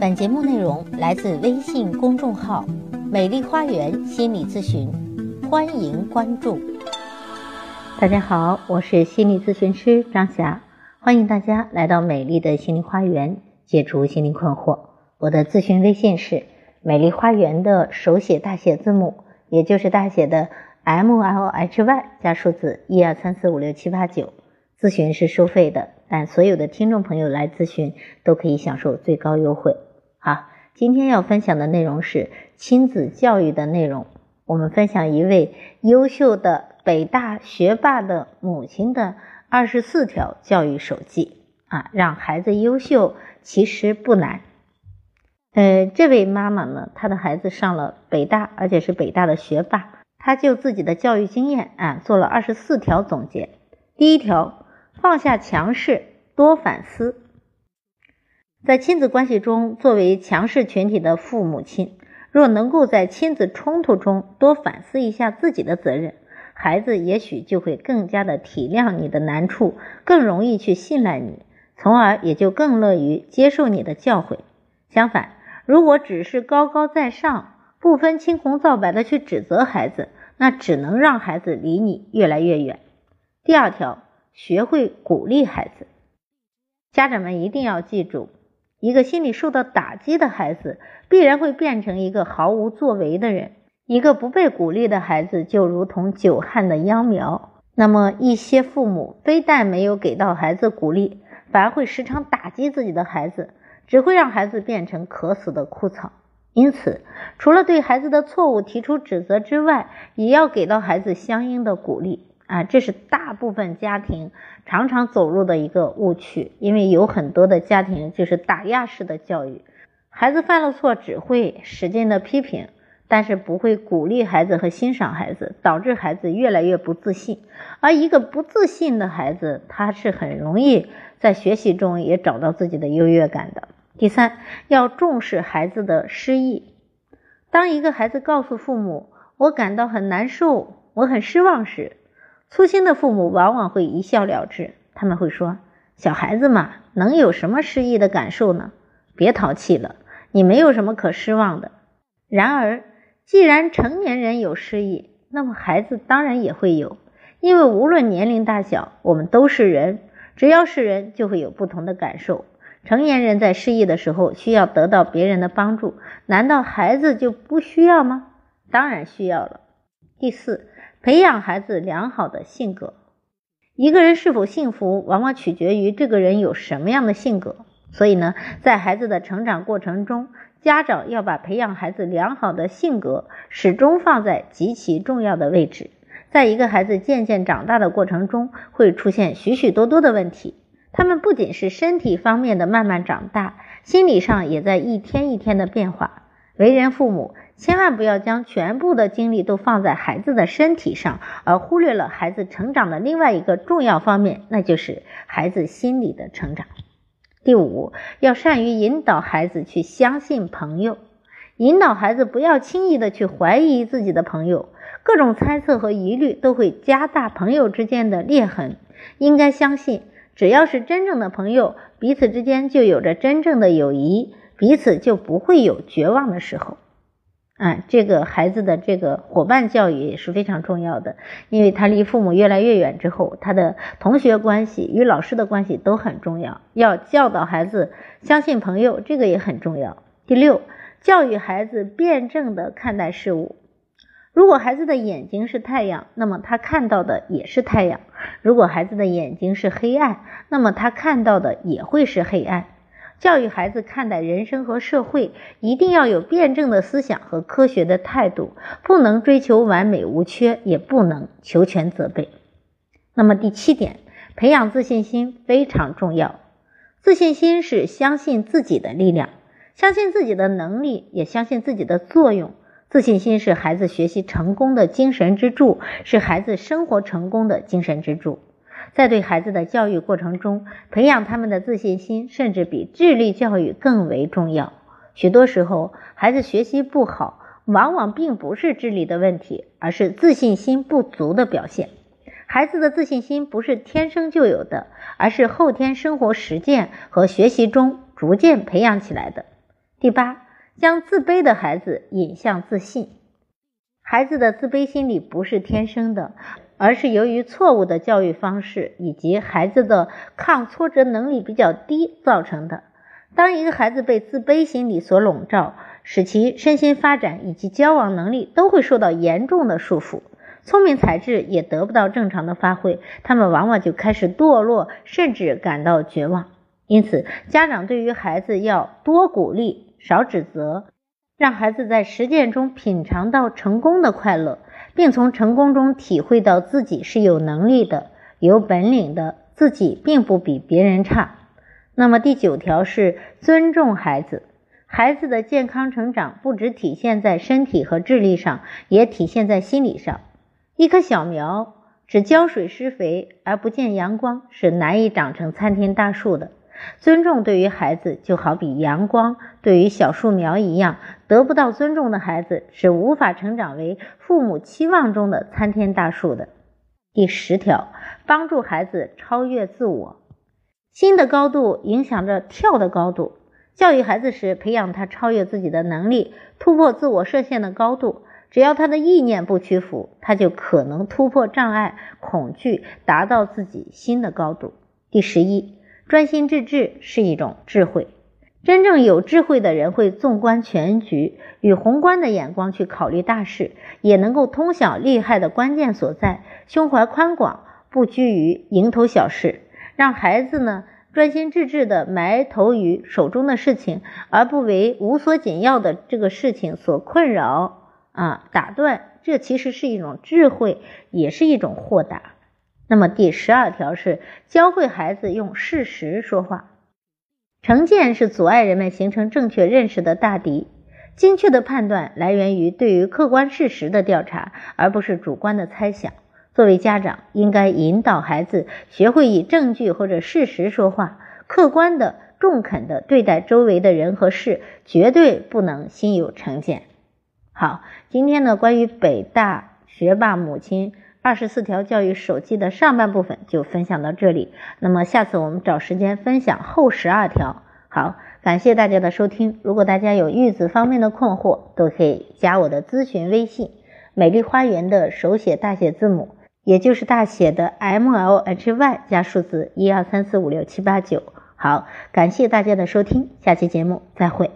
本节目内容来自微信公众号“美丽花园心理咨询”，欢迎关注。大家好，我是心理咨询师张霞，欢迎大家来到美丽的心灵花园，解除心灵困惑。我的咨询微信是“美丽花园”的手写大写字母，也就是大写的 M L H Y 加数字一二三四五六七八九。咨询是收费的，但所有的听众朋友来咨询都可以享受最高优惠。好，今天要分享的内容是亲子教育的内容。我们分享一位优秀的北大学霸的母亲的二十四条教育手记啊，让孩子优秀其实不难。呃，这位妈妈呢，她的孩子上了北大，而且是北大的学霸，她就自己的教育经验啊，做了二十四条总结。第一条。放下强势，多反思。在亲子关系中，作为强势群体的父母亲，若能够在亲子冲突中多反思一下自己的责任，孩子也许就会更加的体谅你的难处，更容易去信赖你，从而也就更乐于接受你的教诲。相反，如果只是高高在上，不分青红皂白的去指责孩子，那只能让孩子离你越来越远。第二条。学会鼓励孩子，家长们一定要记住，一个心理受到打击的孩子，必然会变成一个毫无作为的人。一个不被鼓励的孩子，就如同久旱的秧苗。那么，一些父母非但没有给到孩子鼓励，反而会时常打击自己的孩子，只会让孩子变成渴死的枯草。因此，除了对孩子的错误提出指责之外，也要给到孩子相应的鼓励。啊，这是大部分家庭常常走入的一个误区，因为有很多的家庭就是打压式的教育，孩子犯了错只会使劲的批评，但是不会鼓励孩子和欣赏孩子，导致孩子越来越不自信。而一个不自信的孩子，他是很容易在学习中也找到自己的优越感的。第三，要重视孩子的失意。当一个孩子告诉父母“我感到很难受，我很失望”时，粗心的父母往往会一笑了之，他们会说：“小孩子嘛，能有什么失意的感受呢？别淘气了，你没有什么可失望的。”然而，既然成年人有失意，那么孩子当然也会有，因为无论年龄大小，我们都是人，只要是人，就会有不同的感受。成年人在失意的时候需要得到别人的帮助，难道孩子就不需要吗？当然需要了。第四。培养孩子良好的性格。一个人是否幸福，往往取决于这个人有什么样的性格。所以呢，在孩子的成长过程中，家长要把培养孩子良好的性格始终放在极其重要的位置。在一个孩子渐渐长大的过程中，会出现许许多多的问题。他们不仅是身体方面的慢慢长大，心理上也在一天一天的变化。为人父母。千万不要将全部的精力都放在孩子的身体上，而忽略了孩子成长的另外一个重要方面，那就是孩子心理的成长。第五，要善于引导孩子去相信朋友，引导孩子不要轻易的去怀疑自己的朋友，各种猜测和疑虑都会加大朋友之间的裂痕。应该相信，只要是真正的朋友，彼此之间就有着真正的友谊，彼此就不会有绝望的时候。啊，这个孩子的这个伙伴教育也是非常重要的，因为他离父母越来越远之后，他的同学关系与老师的关系都很重要。要教导孩子相信朋友，这个也很重要。第六，教育孩子辩证的看待事物。如果孩子的眼睛是太阳，那么他看到的也是太阳；如果孩子的眼睛是黑暗，那么他看到的也会是黑暗。教育孩子看待人生和社会，一定要有辩证的思想和科学的态度，不能追求完美无缺，也不能求全责备。那么第七点，培养自信心非常重要。自信心是相信自己的力量，相信自己的能力，也相信自己的作用。自信心是孩子学习成功的精神支柱，是孩子生活成功的精神支柱。在对孩子的教育过程中，培养他们的自信心，甚至比智力教育更为重要。许多时候，孩子学习不好，往往并不是智力的问题，而是自信心不足的表现。孩子的自信心不是天生就有的，而是后天生活实践和学习中逐渐培养起来的。第八，将自卑的孩子引向自信。孩子的自卑心理不是天生的，而是由于错误的教育方式以及孩子的抗挫折能力比较低造成的。当一个孩子被自卑心理所笼罩，使其身心发展以及交往能力都会受到严重的束缚，聪明才智也得不到正常的发挥，他们往往就开始堕落，甚至感到绝望。因此，家长对于孩子要多鼓励，少指责，让孩子在实践中品尝到成功的快乐，并从成功中体会到自己是有能力的、有本领的，自己并不比别人差。那么第九条是尊重孩子。孩子的健康成长不只体现在身体和智力上，也体现在心理上。一棵小苗只浇水施肥而不见阳光，是难以长成参天大树的。尊重对于孩子就好比阳光对于小树苗一样，得不到尊重的孩子是无法成长为父母期望中的参天大树的。第十条，帮助孩子超越自我。心的高度影响着跳的高度。教育孩子时，培养他超越自己的能力，突破自我设限的高度。只要他的意念不屈服，他就可能突破障碍、恐惧，达到自己新的高度。第十一，专心致志是一种智慧。真正有智慧的人会纵观全局，以宏观的眼光去考虑大事，也能够通晓利害的关键所在，胸怀宽广，不拘于蝇头小事。让孩子呢专心致志地埋头于手中的事情，而不为无所紧要的这个事情所困扰啊打断。这其实是一种智慧，也是一种豁达。那么第十二条是教会孩子用事实说话。成见是阻碍人们形成正确认识的大敌。精确的判断来源于对于客观事实的调查，而不是主观的猜想。作为家长，应该引导孩子学会以证据或者事实说话，客观的、中肯的对待周围的人和事，绝对不能心有成见。好，今天呢，关于北大学霸母亲二十四条教育手记的上半部分就分享到这里。那么下次我们找时间分享后十二条。好，感谢大家的收听。如果大家有育子方面的困惑，都可以加我的咨询微信“美丽花园”的手写大写字母。也就是大写的 M L H Y 加数字一二三四五六七八九。好，感谢大家的收听，下期节目再会。